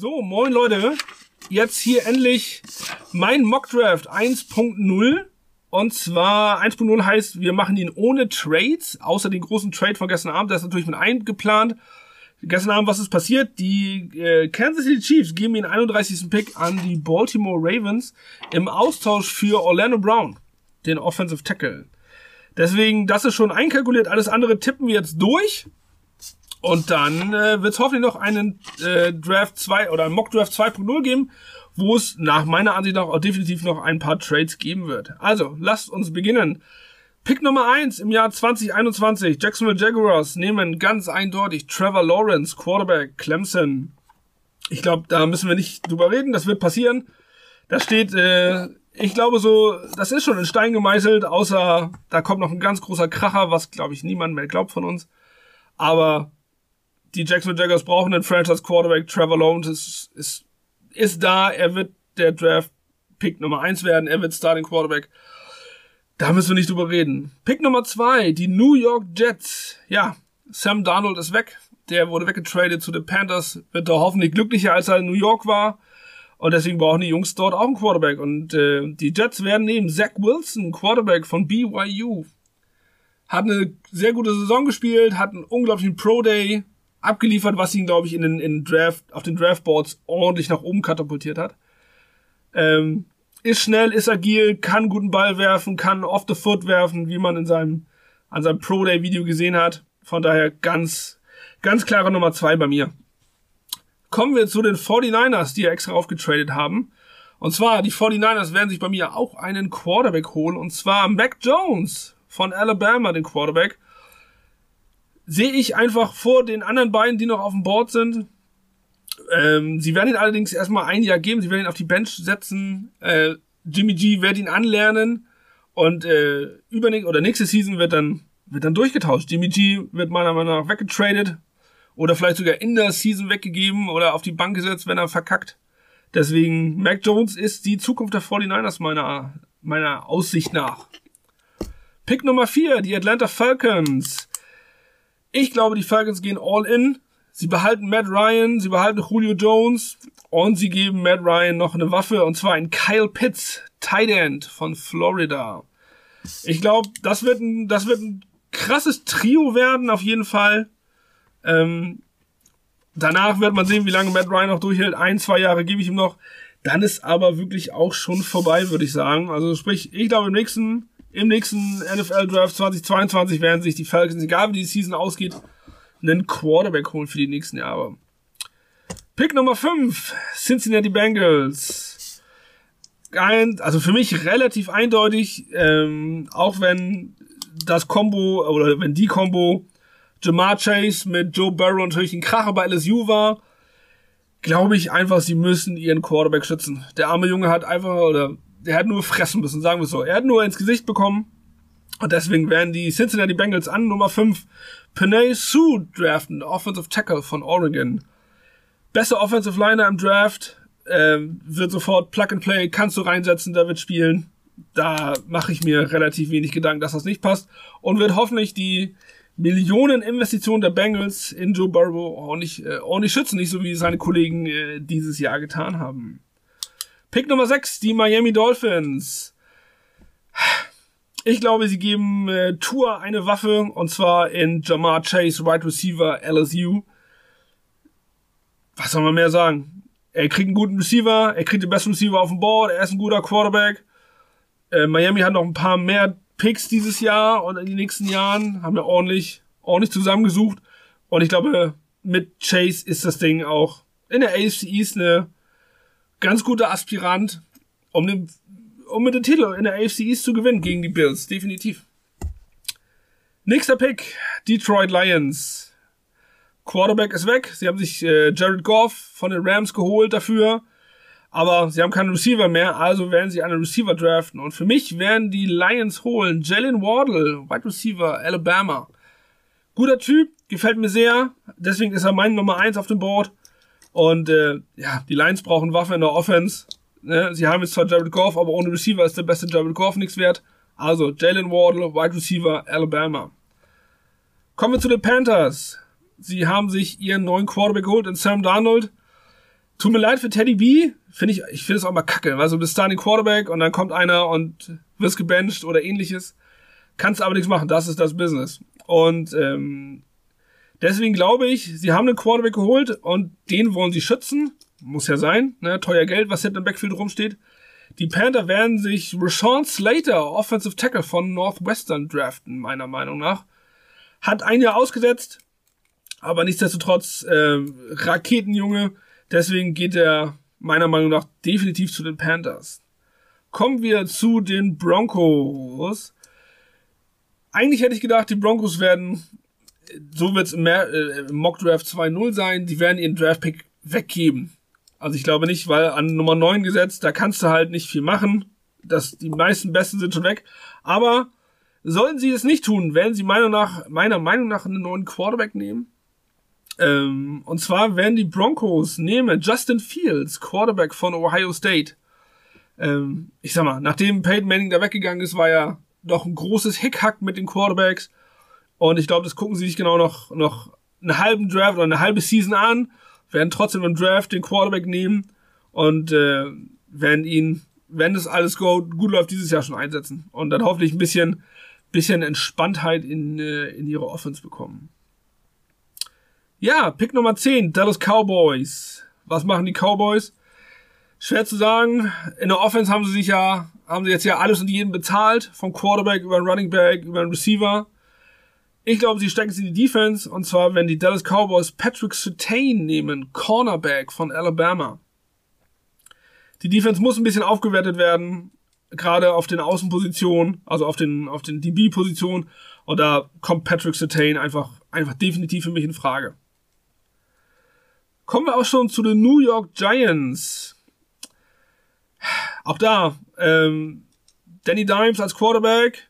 So, moin Leute. Jetzt hier endlich mein Mockdraft 1.0. Und zwar 1.0 heißt, wir machen ihn ohne Trades, außer den großen Trade von gestern Abend, der ist natürlich mit eingeplant. Gestern Abend, was ist passiert? Die äh, Kansas City Chiefs geben den 31. Pick an die Baltimore Ravens im Austausch für Orlando Brown, den Offensive Tackle. Deswegen, das ist schon einkalkuliert. Alles andere tippen wir jetzt durch. Und dann äh, wird es hoffentlich noch einen äh, Draft 2 oder einen Mock Draft 2.0 geben, wo es nach meiner Ansicht auch definitiv noch ein paar Trades geben wird. Also, lasst uns beginnen. Pick Nummer 1 im Jahr 2021. Jacksonville Jaguars nehmen ganz eindeutig Trevor Lawrence, Quarterback, Clemson. Ich glaube, da müssen wir nicht drüber reden, das wird passieren. Da steht, äh, ich glaube so, das ist schon in Stein gemeißelt, außer da kommt noch ein ganz großer Kracher, was glaube ich niemand mehr glaubt von uns. Aber die Jacksonville Jaguars brauchen einen Franchise Quarterback. Trevor Lawrence ist, ist, ist da. Er wird der Draft Pick Nummer eins werden. Er wird Starting Quarterback. Da müssen wir nicht drüber reden. Pick Nummer zwei, die New York Jets. Ja, Sam Darnold ist weg. Der wurde weggetradet zu den Panthers. Wird da hoffentlich glücklicher, als er in New York war. Und deswegen brauchen die Jungs dort auch einen Quarterback. Und äh, die Jets werden nehmen Zach Wilson, Quarterback von BYU. Hat eine sehr gute Saison gespielt, hat einen unglaublichen Pro Day, abgeliefert, was ihn, glaube ich, in den, in Draft, auf den Draftboards ordentlich nach oben katapultiert hat. Ähm, ist schnell, ist agil, kann guten Ball werfen, kann off the foot werfen, wie man in seinem, an seinem Pro Day Video gesehen hat. Von daher ganz, ganz klare Nummer zwei bei mir. Kommen wir zu den 49ers, die ja extra aufgetradet haben. Und zwar, die 49ers werden sich bei mir auch einen Quarterback holen. Und zwar Mac Jones von Alabama, den Quarterback sehe ich einfach vor den anderen beiden, die noch auf dem Board sind. Ähm, sie werden ihn allerdings erstmal ein Jahr geben, sie werden ihn auf die Bench setzen. Äh, Jimmy G wird ihn anlernen und äh, übernächste oder nächste Season wird dann wird dann durchgetauscht. Jimmy G wird meiner Meinung nach weggetradet oder vielleicht sogar in der Season weggegeben oder auf die Bank gesetzt, wenn er verkackt. Deswegen Mac Jones ist die Zukunft der 49ers meiner meiner Aussicht nach. Pick Nummer 4, die Atlanta Falcons. Ich glaube, die Falcons gehen all in. Sie behalten Matt Ryan, sie behalten Julio Jones und sie geben Matt Ryan noch eine Waffe und zwar ein Kyle Pitts, Tight End von Florida. Ich glaube, das wird ein, das wird ein krasses Trio werden, auf jeden Fall. Ähm, danach wird man sehen, wie lange Matt Ryan noch durchhält. Ein, zwei Jahre gebe ich ihm noch. Dann ist aber wirklich auch schon vorbei, würde ich sagen. Also sprich, ich glaube im nächsten im nächsten NFL Draft 2022 werden sich die Falcons, egal wie die Season ausgeht, einen Quarterback holen für die nächsten Jahre. Pick Nummer 5, Cincinnati Bengals. Ein, also für mich relativ eindeutig, ähm, auch wenn das Combo oder wenn die Combo Jamar Chase mit Joe Burrow natürlich ein Kracher bei LSU war, glaube ich einfach, sie müssen ihren Quarterback schützen. Der arme Junge hat einfach, oder der hat nur fressen müssen, sagen wir so. Er hat nur ins Gesicht bekommen. Und deswegen werden die Cincinnati Bengals an Nummer 5 Panay Sue draften, Offensive Tackle von Oregon. Beste Offensive Liner im Draft, ähm, wird sofort Plug and Play, kannst du reinsetzen, da wird spielen. Da mache ich mir relativ wenig Gedanken, dass das nicht passt. Und wird hoffentlich die Millionen Investitionen der Bengals in Joe Burrow ordentlich, äh, ordentlich schützen, nicht so wie seine Kollegen äh, dieses Jahr getan haben. Pick Nummer 6, die Miami Dolphins. Ich glaube, sie geben äh, Tour eine Waffe und zwar in Jamar Chase, Wide Receiver LSU. Was soll man mehr sagen? Er kriegt einen guten Receiver, er kriegt den besten Receiver auf dem Board, er ist ein guter Quarterback. Äh, Miami hat noch ein paar mehr Picks dieses Jahr und in den nächsten Jahren haben wir ordentlich, ordentlich zusammengesucht. Und ich glaube, mit Chase ist das Ding auch in der AFC East eine ganz guter Aspirant, um, den, um mit dem Titel in der AFC East zu gewinnen gegen die Bills. Definitiv. Nächster Pick, Detroit Lions. Quarterback ist weg. Sie haben sich äh, Jared Goff von den Rams geholt dafür. Aber sie haben keinen Receiver mehr, also werden sie einen Receiver draften. Und für mich werden die Lions holen Jalen Wardle, Wide Receiver, Alabama. Guter Typ, gefällt mir sehr. Deswegen ist er mein Nummer 1 auf dem Board. Und äh, ja, die Lions brauchen Waffen in der Offense. Ne? Sie haben jetzt zwar Jared Goff, aber ohne Receiver ist der beste Jared Goff nichts wert. Also Jalen Wardle, Wide Receiver, Alabama. Kommen wir zu den Panthers. Sie haben sich ihren neuen Quarterback geholt in Sam Darnold. Tut mir leid für Teddy B. Finde ich, ich finde es auch mal kacke. Also du bist Starting Quarterback und dann kommt einer und wirst gebencht oder ähnliches. Kannst aber nichts machen. Das ist das Business. Und ähm, deswegen glaube ich, sie haben einen Quarterback geholt und den wollen sie schützen. Muss ja sein. Ne? Teuer Geld, was hinter im Backfield rumsteht. Die Panther werden sich Rashawn Slater, Offensive Tackle von Northwestern, draften, meiner Meinung nach. Hat ein Jahr ausgesetzt, aber nichtsdestotrotz äh, Raketenjunge. Deswegen geht er meiner Meinung nach definitiv zu den Panthers. Kommen wir zu den Broncos. Eigentlich hätte ich gedacht, die Broncos werden, so wird es im, äh, Mock Draft 2-0 sein, die werden ihren Draft Pick weggeben. Also ich glaube nicht, weil an Nummer 9 gesetzt, da kannst du halt nicht viel machen. Das, die meisten Besten sind schon weg. Aber sollten sie es nicht tun, werden sie meiner, nach, meiner Meinung nach einen neuen Quarterback nehmen. Ähm, und zwar werden die Broncos nehmen Justin Fields, Quarterback von Ohio State. Ähm, ich sag mal, nachdem Peyton Manning da weggegangen ist, war ja doch ein großes Hickhack mit den Quarterbacks. Und ich glaube, das gucken sie sich genau noch, noch einen halben Draft oder eine halbe Season an werden trotzdem im Draft den Quarterback nehmen und äh, werden ihn, wenn das alles gut, gut läuft, dieses Jahr schon einsetzen. Und dann hoffentlich ein bisschen, bisschen Entspanntheit in, äh, in ihre Offense bekommen. Ja, Pick Nummer 10, Dallas Cowboys. Was machen die Cowboys? Schwer zu sagen. In der Offense haben sie sich ja, haben sie jetzt ja alles und jeden bezahlt. Vom Quarterback über den Running Back, über den Receiver. Ich glaube, sie stecken es in die Defense. Und zwar, wenn die Dallas Cowboys Patrick Sertain nehmen, Cornerback von Alabama. Die Defense muss ein bisschen aufgewertet werden, gerade auf den Außenpositionen, also auf den, auf den DB-Positionen. Und da kommt Patrick Sertain einfach, einfach definitiv für mich in Frage. Kommen wir auch schon zu den New York Giants. Auch da, ähm, Danny Dimes als Quarterback,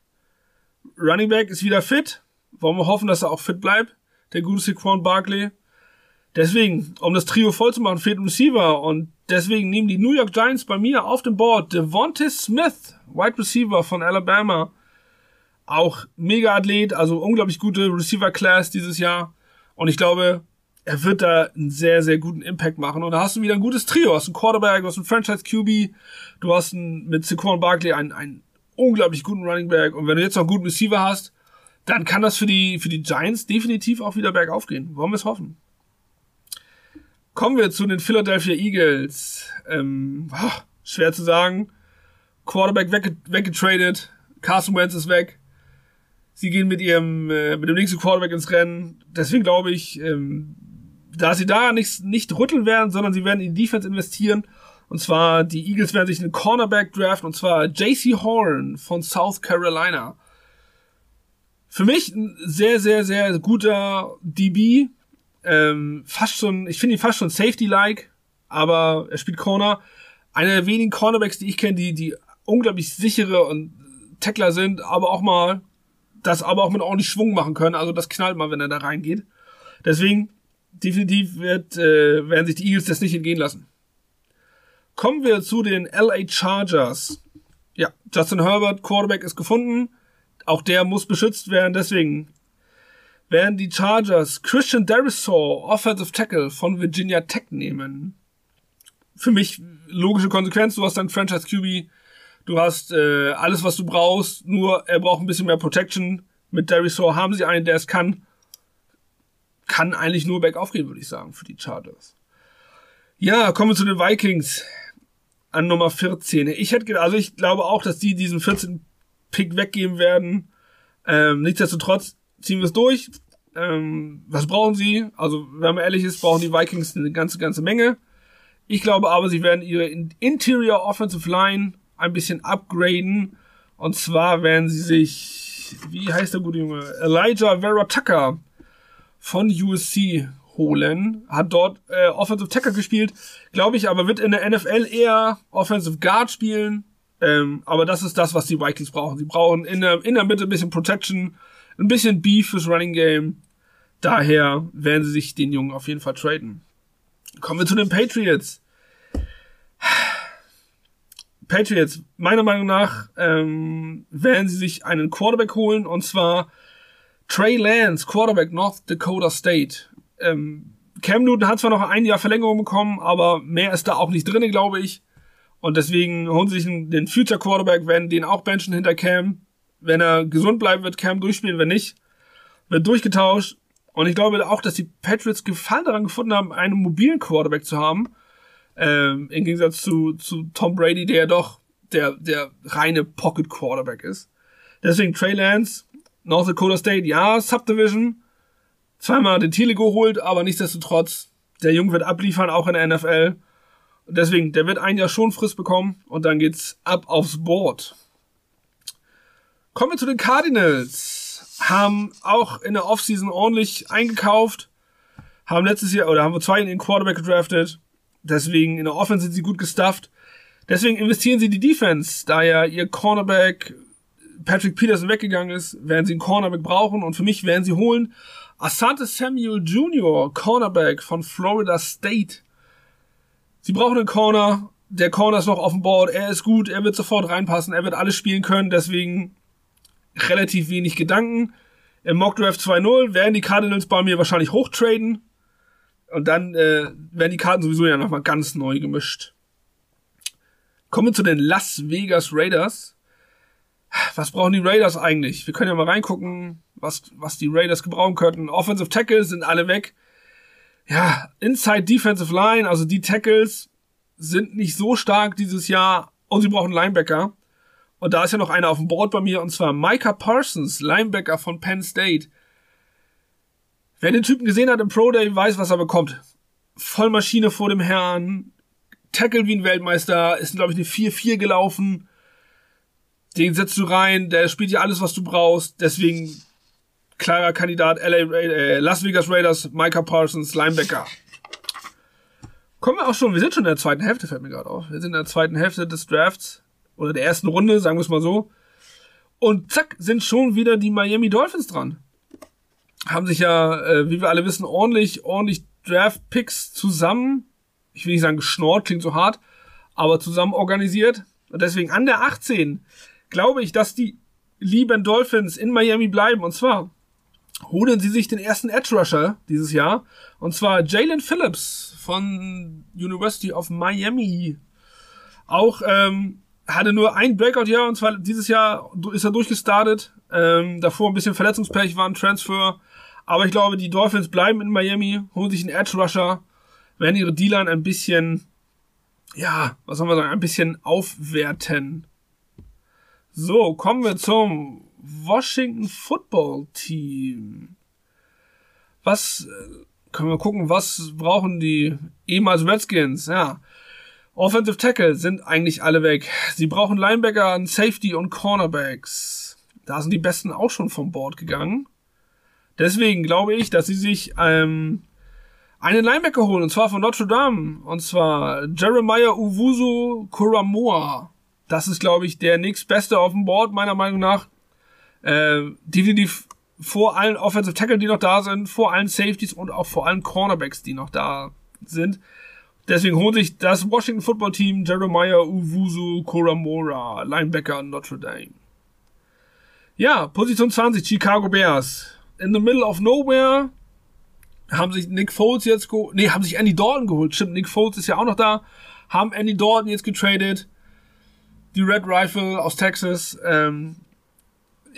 Running Back ist wieder fit. Wollen wir hoffen, dass er auch fit bleibt, der gute Saquon Barkley. Deswegen, um das Trio voll zu machen, fehlt ein Receiver und deswegen nehmen die New York Giants bei mir auf dem Board Devontae Smith, Wide Receiver von Alabama. Auch mega Athlet, also unglaublich gute Receiver Class dieses Jahr. Und ich glaube, er wird da einen sehr, sehr guten Impact machen. Und da hast du wieder ein gutes Trio. Du hast einen Quarterback, du hast einen Franchise QB, du hast einen, mit Saquon Barkley einen, einen unglaublich guten Running Back. Und wenn du jetzt noch einen guten Receiver hast, dann kann das für die, für die Giants definitiv auch wieder bergauf gehen. Wollen wir es hoffen. Kommen wir zu den Philadelphia Eagles. Ähm, oh, schwer zu sagen. Quarterback wegge weggetradet. Carson Wentz ist weg. Sie gehen mit ihrem, äh, mit dem nächsten Quarterback ins Rennen. Deswegen glaube ich, ähm, da sie da nicht, nicht rütteln werden, sondern sie werden in Defense investieren. Und zwar, die Eagles werden sich einen Cornerback draften, und zwar JC Horn von South Carolina. Für mich ein sehr, sehr, sehr guter DB. Ähm, fast schon, ich finde ihn fast schon Safety-like, aber er spielt Corner. Einer der wenigen Cornerbacks, die ich kenne, die, die unglaublich sichere und Tackler sind, aber auch mal das aber auch mit ordentlich Schwung machen können. Also das knallt mal, wenn er da reingeht. Deswegen, definitiv wird, äh, werden sich die Eagles das nicht entgehen lassen. Kommen wir zu den LA Chargers. Ja, Justin Herbert, Quarterback ist gefunden. Auch der muss beschützt werden, deswegen werden die Chargers Christian Derisaw, Offensive Tackle von Virginia Tech nehmen. Für mich logische Konsequenz, du hast dann Franchise QB, du hast äh, alles, was du brauchst, nur er braucht ein bisschen mehr Protection. Mit Derisaw haben sie einen, der es kann. Kann eigentlich nur bergauf gehen, würde ich sagen, für die Chargers. Ja, kommen wir zu den Vikings an Nummer 14. Ich hätte, also ich glaube auch, dass die diesen 14 Pick weggeben werden. Ähm, nichtsdestotrotz ziehen wir es durch. Ähm, was brauchen sie? Also, wenn man ehrlich ist, brauchen die Vikings eine ganze, ganze Menge. Ich glaube aber, sie werden ihre Interior Offensive Line ein bisschen upgraden. Und zwar werden sie sich, wie heißt der gute Junge? Elijah Vera Tucker von USC holen. Hat dort äh, Offensive Tackle gespielt. Glaube ich aber wird in der NFL eher Offensive Guard spielen. Ähm, aber das ist das, was die Vikings brauchen. Sie brauchen in der, in der Mitte ein bisschen Protection, ein bisschen Beef fürs Running Game. Daher werden sie sich den Jungen auf jeden Fall traden. Kommen wir zu den Patriots. Patriots, meiner Meinung nach, ähm, werden sie sich einen Quarterback holen und zwar Trey Lance, Quarterback North Dakota State. Ähm, Cam Newton hat zwar noch ein Jahr Verlängerung bekommen, aber mehr ist da auch nicht drin, glaube ich. Und deswegen holen sie sich den Future Quarterback, werden den auch benchen hinter Cam. Wenn er gesund bleibt, wird Cam durchspielen, wenn nicht, wird durchgetauscht. Und ich glaube auch, dass die Patriots Gefallen daran gefunden haben, einen mobilen Quarterback zu haben. Ähm, Im Gegensatz zu, zu Tom Brady, der ja doch der, der reine Pocket Quarterback ist. Deswegen Trey Lance, North Dakota State, ja, Subdivision, zweimal den Titel geholt, aber nichtsdestotrotz, der Junge wird abliefern, auch in der NFL. Und deswegen, der wird ein Jahr schon Frist bekommen und dann geht's ab aufs Board. Kommen wir zu den Cardinals. Haben auch in der Offseason ordentlich eingekauft. Haben letztes Jahr, oder haben wir zwei in den Quarterback gedraftet. Deswegen in der Offense sind sie gut gestufft. Deswegen investieren sie in die Defense, da ja ihr Cornerback Patrick Peterson weggegangen ist, werden sie einen Cornerback brauchen und für mich werden sie holen Asante Samuel Jr., Cornerback von Florida State. Sie brauchen einen Corner. Der Corner ist noch auf dem Board. Er ist gut. Er wird sofort reinpassen. Er wird alles spielen können. Deswegen relativ wenig Gedanken. Im Mock Draft 2.0 werden die Cardinals bei mir wahrscheinlich hochtraden. Und dann äh, werden die Karten sowieso ja nochmal ganz neu gemischt. Kommen wir zu den Las Vegas Raiders. Was brauchen die Raiders eigentlich? Wir können ja mal reingucken, was, was die Raiders gebrauchen könnten. Offensive Tackles sind alle weg. Ja, Inside Defensive Line, also die Tackles sind nicht so stark dieses Jahr und sie brauchen Linebacker. Und da ist ja noch einer auf dem Board bei mir und zwar Micah Parsons, Linebacker von Penn State. Wer den Typen gesehen hat im Pro Day, weiß, was er bekommt. Vollmaschine vor dem Herrn, Tackle wie ein Weltmeister, ist, glaube ich, eine 4-4 gelaufen. Den setzt du rein, der spielt ja alles, was du brauchst. Deswegen klarer Kandidat LA, äh, Las Vegas Raiders, Micah Parsons, Linebacker. Kommen wir auch schon, wir sind schon in der zweiten Hälfte, fällt mir gerade auf. Wir sind in der zweiten Hälfte des Drafts oder der ersten Runde, sagen wir es mal so. Und zack, sind schon wieder die Miami Dolphins dran. Haben sich ja, äh, wie wir alle wissen, ordentlich, ordentlich Draft-Picks zusammen ich will nicht sagen geschnort, klingt so hart, aber zusammen organisiert. Und deswegen an der 18 glaube ich, dass die lieben Dolphins in Miami bleiben. Und zwar holen sie sich den ersten Edge Rusher dieses Jahr. Und zwar Jalen Phillips von University of Miami. Auch ähm, hatte nur ein Breakout-Jahr und zwar dieses Jahr ist er durchgestartet. Ähm, davor ein bisschen Verletzungspech, war ein Transfer. Aber ich glaube, die Dolphins bleiben in Miami, holen sich einen Edge Rusher werden ihre D-Line ein bisschen, ja, was soll man sagen, ein bisschen aufwerten. So, kommen wir zum Washington Football Team. Was, äh, können wir gucken, was brauchen die ehemals Redskins? Ja. Offensive Tackle sind eigentlich alle weg. Sie brauchen Linebacker, Safety und Cornerbacks. Da sind die Besten auch schon vom Board gegangen. Deswegen glaube ich, dass sie sich ähm, einen Linebacker holen, und zwar von Notre Dame, und zwar Jeremiah Uwusu Kuramoa. Das ist, glaube ich, der nächstbeste auf dem Board, meiner Meinung nach. Äh, definitiv vor allen Offensive Tackle, die noch da sind, vor allen Safeties und auch vor allen Cornerbacks, die noch da sind. Deswegen holt sich das Washington Football Team Jeremiah Uwusu Koramora, Linebacker Notre Dame. Ja, Position 20, Chicago Bears. In the middle of nowhere, haben sich Nick Foles jetzt geholt, nee, haben sich Andy Dalton geholt. Stimmt, Nick Foles ist ja auch noch da. Haben Andy Dalton jetzt getradet. Die Red Rifle aus Texas. Ähm,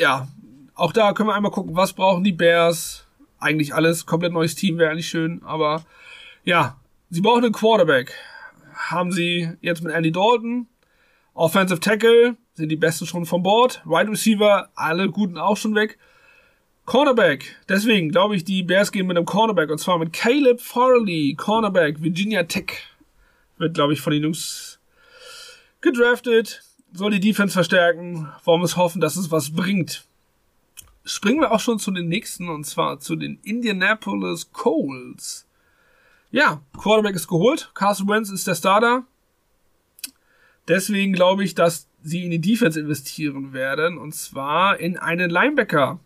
ja, auch da können wir einmal gucken, was brauchen die Bears. Eigentlich alles, komplett neues Team wäre eigentlich schön, aber ja, sie brauchen einen Quarterback. Haben sie jetzt mit Andy Dalton. Offensive Tackle sind die besten schon von Bord. Wide Receiver, alle guten auch schon weg. Cornerback. Deswegen glaube ich, die Bears gehen mit einem Cornerback und zwar mit Caleb Farley, Cornerback, Virginia Tech. Wird, glaube ich, von den Jungs gedraftet. Soll die Defense verstärken. Wollen wir es hoffen, dass es was bringt. Springen wir auch schon zu den nächsten und zwar zu den Indianapolis Colts. Ja, Quarterback ist geholt. Carson Wentz ist der Starter. Deswegen glaube ich, dass sie in die Defense investieren werden und zwar in einen Linebacker.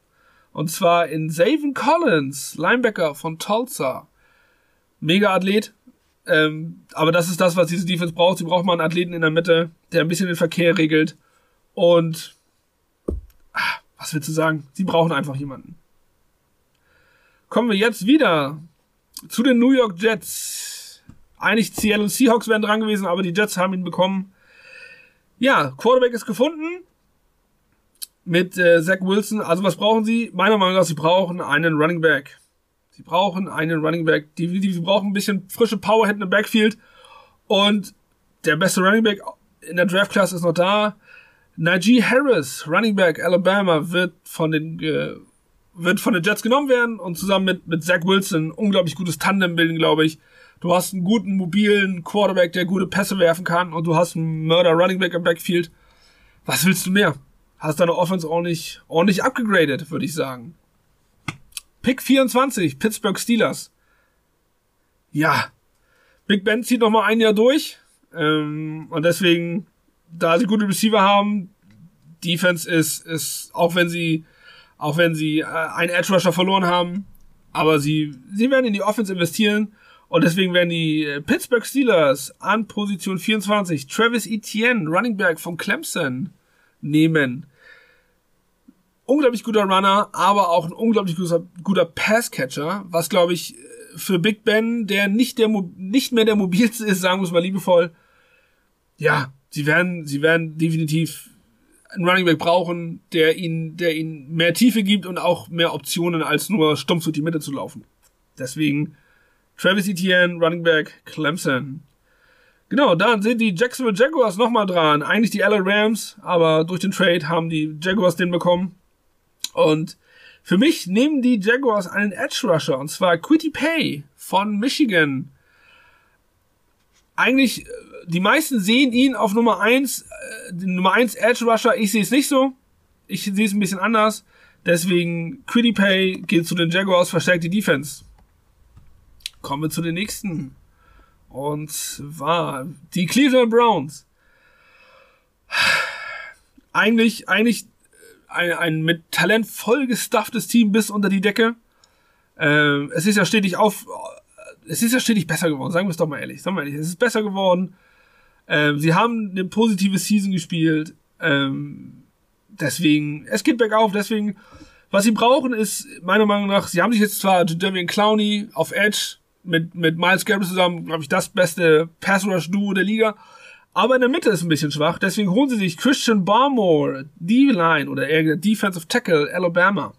Und zwar in Zaven Collins, Linebacker von Tulsa. Mega Athlet. Ähm, aber das ist das, was diese Defense braucht. Sie braucht mal einen Athleten in der Mitte, der ein bisschen den Verkehr regelt. Und ach, was willst du sagen? Sie brauchen einfach jemanden. Kommen wir jetzt wieder Zu den New York Jets. Eigentlich Seattle Seahawks wären dran gewesen, aber die Jets haben ihn bekommen. Ja, Quarterback ist gefunden. Mit äh, Zach Wilson. Also was brauchen sie? Meiner Meinung nach, sie brauchen einen Running Back. Sie brauchen einen Running Back. Die, die, die brauchen ein bisschen frische Power hinten im Backfield. Und der beste Running Back in der Draft Class ist noch da. Najee Harris, Running Back Alabama, wird von den äh, wird von den Jets genommen werden und zusammen mit mit Zach Wilson unglaublich gutes Tandem bilden, glaube ich. Du hast einen guten mobilen Quarterback, der gute Pässe werfen kann und du hast einen Murder Running Back im Backfield. Was willst du mehr? Hast deine Offense ordentlich ordentlich abgegradet, würde ich sagen. Pick 24, Pittsburgh Steelers. Ja, Big Ben zieht noch mal ein Jahr durch ähm, und deswegen da sie gute Receiver haben, Defense ist, ist, auch wenn sie, auch wenn sie äh, einen Edge Rusher verloren haben, aber sie, sie werden in die Offense investieren und deswegen werden die äh, Pittsburgh Steelers an Position 24 Travis Etienne, Running Back von Clemson, nehmen. Unglaublich guter Runner, aber auch ein unglaublich guter, guter Passcatcher, was glaube ich für Big Ben, der nicht der, nicht mehr der mobilste ist, sagen wir es mal liebevoll, ja, sie werden, sie werden definitiv einen Running Back brauchen, der ihnen, der ihnen mehr Tiefe gibt und auch mehr Optionen als nur stumpf durch die Mitte zu laufen. Deswegen Travis Etienne, Running Back, Clemson. Genau, dann sind die Jacksonville Jaguars nochmal dran. Eigentlich die LA Rams, aber durch den Trade haben die Jaguars den bekommen. Und für mich nehmen die Jaguars einen Edge Rusher, und zwar Quitty Pay von Michigan. Eigentlich die meisten sehen ihn auf Nummer 1, äh, Nummer 1 Edge Rusher. Ich sehe es nicht so. Ich sehe es ein bisschen anders. Deswegen Pay geht zu den Jaguars, verstärkt die Defense. Kommen wir zu den nächsten. Und zwar die Cleveland Browns. Eigentlich, eigentlich ein, ein mit Talent voll gestafftes Team bis unter die Decke. Ähm, es ist ja stetig auf, es ist ja stetig besser geworden, sagen wir es doch mal ehrlich. Sagen wir ehrlich, es ist besser geworden. Ähm, sie haben eine positive Season gespielt. Ähm, deswegen, es geht bergauf, deswegen, was sie brauchen ist, meiner Meinung nach, sie haben sich jetzt zwar Jadavian Clowney auf Edge mit, mit Miles Garrett zusammen, glaube ich, das beste Pass-Rush-Duo der Liga. Aber in der Mitte ist ein bisschen schwach, deswegen holen sie sich Christian Barmore, D-Line oder eher Defensive Tackle, Alabama.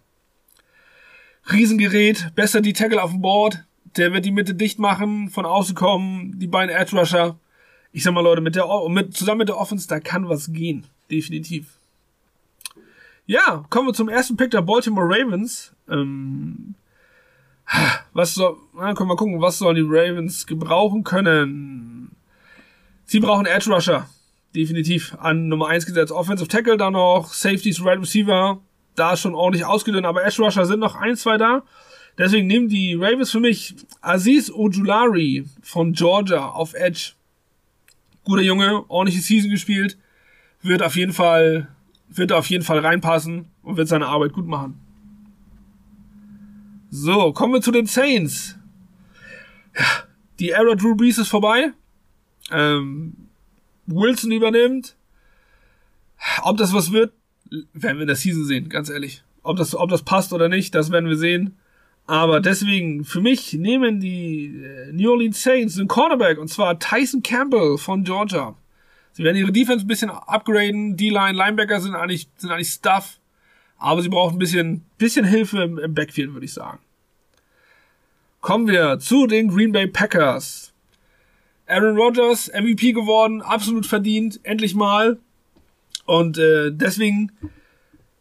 Riesengerät, besser die Tackle auf dem Board, der wird die Mitte dicht machen, von außen kommen, die beiden Edge Rusher ich sag mal, Leute, mit der, mit, zusammen mit der Offense, da kann was gehen. Definitiv. Ja, kommen wir zum ersten Pick der Baltimore Ravens. Ähm, was soll, na, können wir gucken, was sollen die Ravens gebrauchen können? Sie brauchen Edge Rusher. Definitiv an Nummer 1 gesetzt. Offensive Tackle dann noch, Safeties, Right Receiver. Da schon ordentlich ausgedünnt, aber Edge Rusher sind noch ein, zwei da. Deswegen nehmen die Ravens für mich Aziz Ojulari von Georgia auf Edge guter Junge, ordentliche Season gespielt, wird auf jeden Fall, wird auf jeden Fall reinpassen und wird seine Arbeit gut machen. So, kommen wir zu den Saints. Ja, die Era Drew Brees ist vorbei. Ähm, Wilson übernimmt. Ob das was wird, werden wir in der Season sehen, ganz ehrlich. Ob das, ob das passt oder nicht, das werden wir sehen. Aber deswegen, für mich nehmen die äh, New Orleans Saints einen Cornerback, und zwar Tyson Campbell von Georgia. Sie werden ihre Defense ein bisschen upgraden. D-Line, Linebacker sind eigentlich, sind eigentlich Stuff. Aber sie brauchen ein bisschen, bisschen Hilfe im, Backfield, würde ich sagen. Kommen wir zu den Green Bay Packers. Aaron Rodgers, MVP geworden, absolut verdient, endlich mal. Und äh, deswegen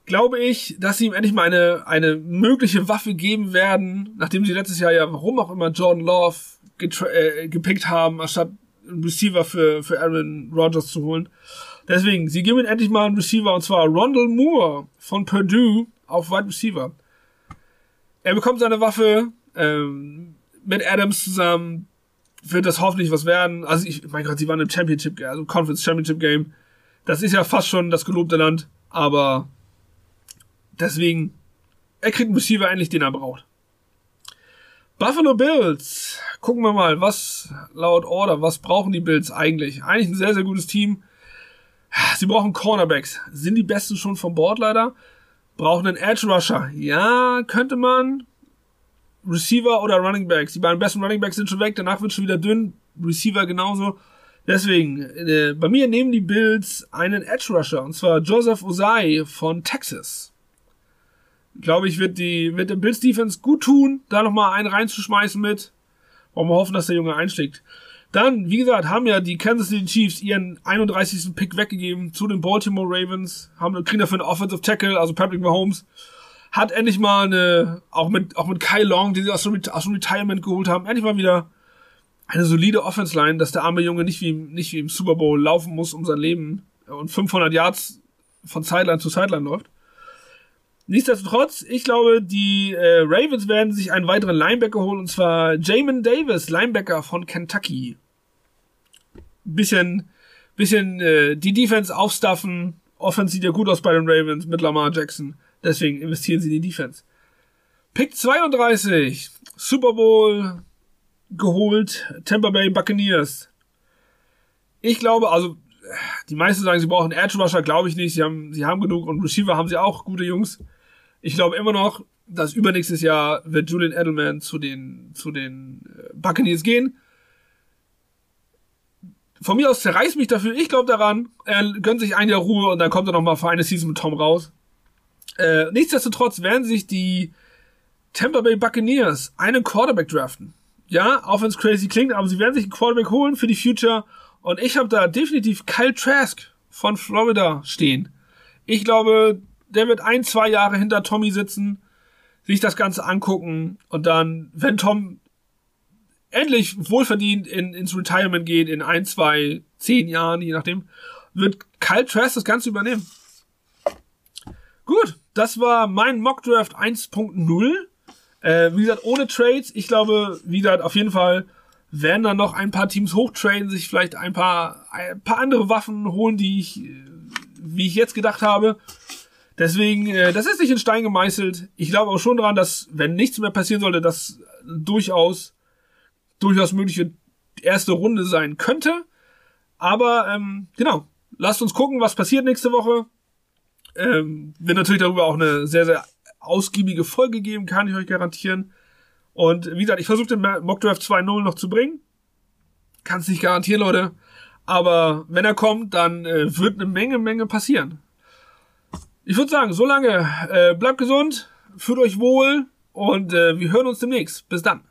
glaube ich, dass sie ihm endlich mal eine, eine mögliche Waffe geben werden, nachdem sie letztes Jahr ja, warum auch immer, Jordan Love äh, gepickt haben, anstatt einen Receiver für, für Aaron Rodgers zu holen. Deswegen, sie geben ihm endlich mal einen Receiver, und zwar Rondell Moore von Purdue auf Wide Receiver. Er bekommt seine Waffe ähm, mit Adams zusammen, wird das hoffentlich was werden. Also ich, mein Gott, sie waren im Championship, also Conference Championship Game. Das ist ja fast schon das gelobte Land, aber Deswegen, er kriegt einen Receiver eigentlich, den er braucht. Buffalo Bills. Gucken wir mal, was laut Order, was brauchen die Bills eigentlich? Eigentlich ein sehr, sehr gutes Team. Sie brauchen Cornerbacks. Sind die besten schon vom Board leider? Brauchen einen Edge Rusher. Ja, könnte man. Receiver oder Running Backs. Die beiden besten Running Backs sind schon weg, danach wird schon wieder dünn. Receiver genauso. Deswegen, äh, bei mir nehmen die Bills einen Edge Rusher, und zwar Joseph Osai von Texas. Glaube ich, wird die, wird der Bills Defense gut tun, da nochmal einen reinzuschmeißen mit. Wollen wir hoffen, dass der Junge einschlägt. Dann, wie gesagt, haben ja die Kansas City Chiefs ihren 31. Pick weggegeben zu den Baltimore Ravens, haben kriegen dafür einen Offensive Tackle, also Patrick Mahomes hat endlich mal eine, auch mit, auch mit Kai Long, die sie aus dem, aus dem Retirement geholt haben, endlich mal wieder eine solide Offense Line, dass der arme Junge nicht wie, nicht wie im Super Bowl laufen muss um sein Leben und 500 Yards von Sideline zu Sideline läuft. Nichtsdestotrotz, ich glaube, die äh, Ravens werden sich einen weiteren Linebacker holen, und zwar Jamin Davis, Linebacker von Kentucky. Bisschen, bisschen äh, die Defense aufstaffen. Offense sieht ja gut aus bei den Ravens mit Lamar Jackson. Deswegen investieren sie in die Defense. Pick 32, Super Bowl geholt, Tampa Bay Buccaneers. Ich glaube, also die meisten sagen, sie brauchen Edge Rusher, glaube ich nicht. Sie haben, sie haben genug und Receiver haben sie auch, gute Jungs. Ich glaube immer noch, dass übernächstes Jahr wird Julian Edelman zu den, zu den äh, Buccaneers gehen. Von mir aus zerreißt mich dafür. Ich glaube daran. Er gönnt sich ein Jahr Ruhe und dann kommt er noch mal für eine Season mit Tom raus. Äh, nichtsdestotrotz werden sich die Tampa Bay Buccaneers einen Quarterback draften. Ja, auch wenn es crazy klingt, aber sie werden sich einen Quarterback holen für die Future. Und ich habe da definitiv Kyle Trask von Florida stehen. Ich glaube, der wird ein, zwei Jahre hinter Tommy sitzen, sich das Ganze angucken und dann, wenn Tom endlich wohlverdient in, ins Retirement geht, in ein, zwei, zehn Jahren, je nachdem, wird Kyle Trask das Ganze übernehmen. Gut, das war mein Mockdraft 1.0. Äh, wie gesagt, ohne Trades. Ich glaube, wie gesagt, auf jeden Fall werden dann noch ein paar Teams hochtraden, sich vielleicht ein paar, ein paar andere Waffen holen, die ich, wie ich jetzt gedacht habe. Deswegen, äh, das ist nicht in Stein gemeißelt. Ich glaube auch schon daran, dass, wenn nichts mehr passieren sollte, das durchaus, durchaus mögliche erste Runde sein könnte. Aber, ähm, genau. Lasst uns gucken, was passiert nächste Woche. Ähm, wird natürlich darüber auch eine sehr, sehr ausgiebige Folge geben, kann ich euch garantieren. Und wie gesagt, ich versuche den Mockdraft 2.0 noch zu bringen. Kann es nicht garantieren, Leute. Aber wenn er kommt, dann äh, wird eine Menge, Menge passieren. Ich würde sagen, so lange, äh, bleibt gesund, fühlt euch wohl und äh, wir hören uns demnächst. Bis dann.